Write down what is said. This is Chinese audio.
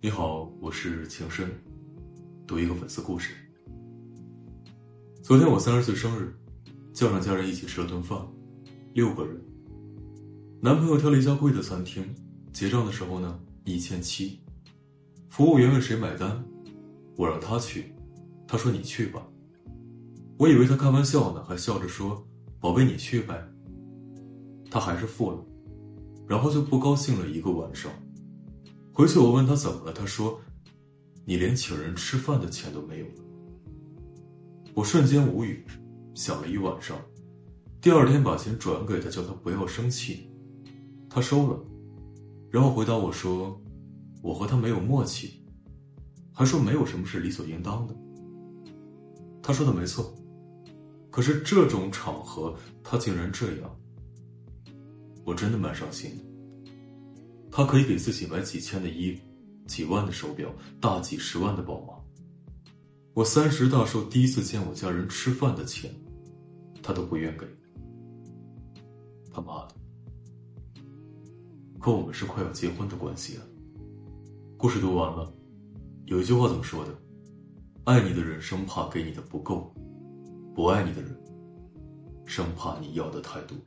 你好，我是情深，读一个粉丝故事。昨天我三十岁生日，叫上家人一起吃了顿饭，六个人。男朋友挑了一家贵的餐厅，结账的时候呢，一千七。服务员问谁买单，我让他去，他说你去吧。我以为他开玩笑呢，还笑着说：“宝贝，你去呗。”他还是付了，然后就不高兴了一个晚上。回去我问他怎么了，他说：“你连请人吃饭的钱都没有了。”我瞬间无语，想了一晚上。第二天把钱转给他，叫他不要生气。他收了，然后回答我说：“我和他没有默契。”还说没有什么是理所应当的。他说的没错，可是这种场合他竟然这样，我真的蛮伤心的。他可以给自己买几千的衣服、几万的手表、大几十万的宝马。我三十大寿第一次见我家人吃饭的钱，他都不愿给。他妈的！可我们是快要结婚的关系啊。故事读完了，有一句话怎么说的？爱你的人生怕给你的不够，不爱你的人生怕你要的太多。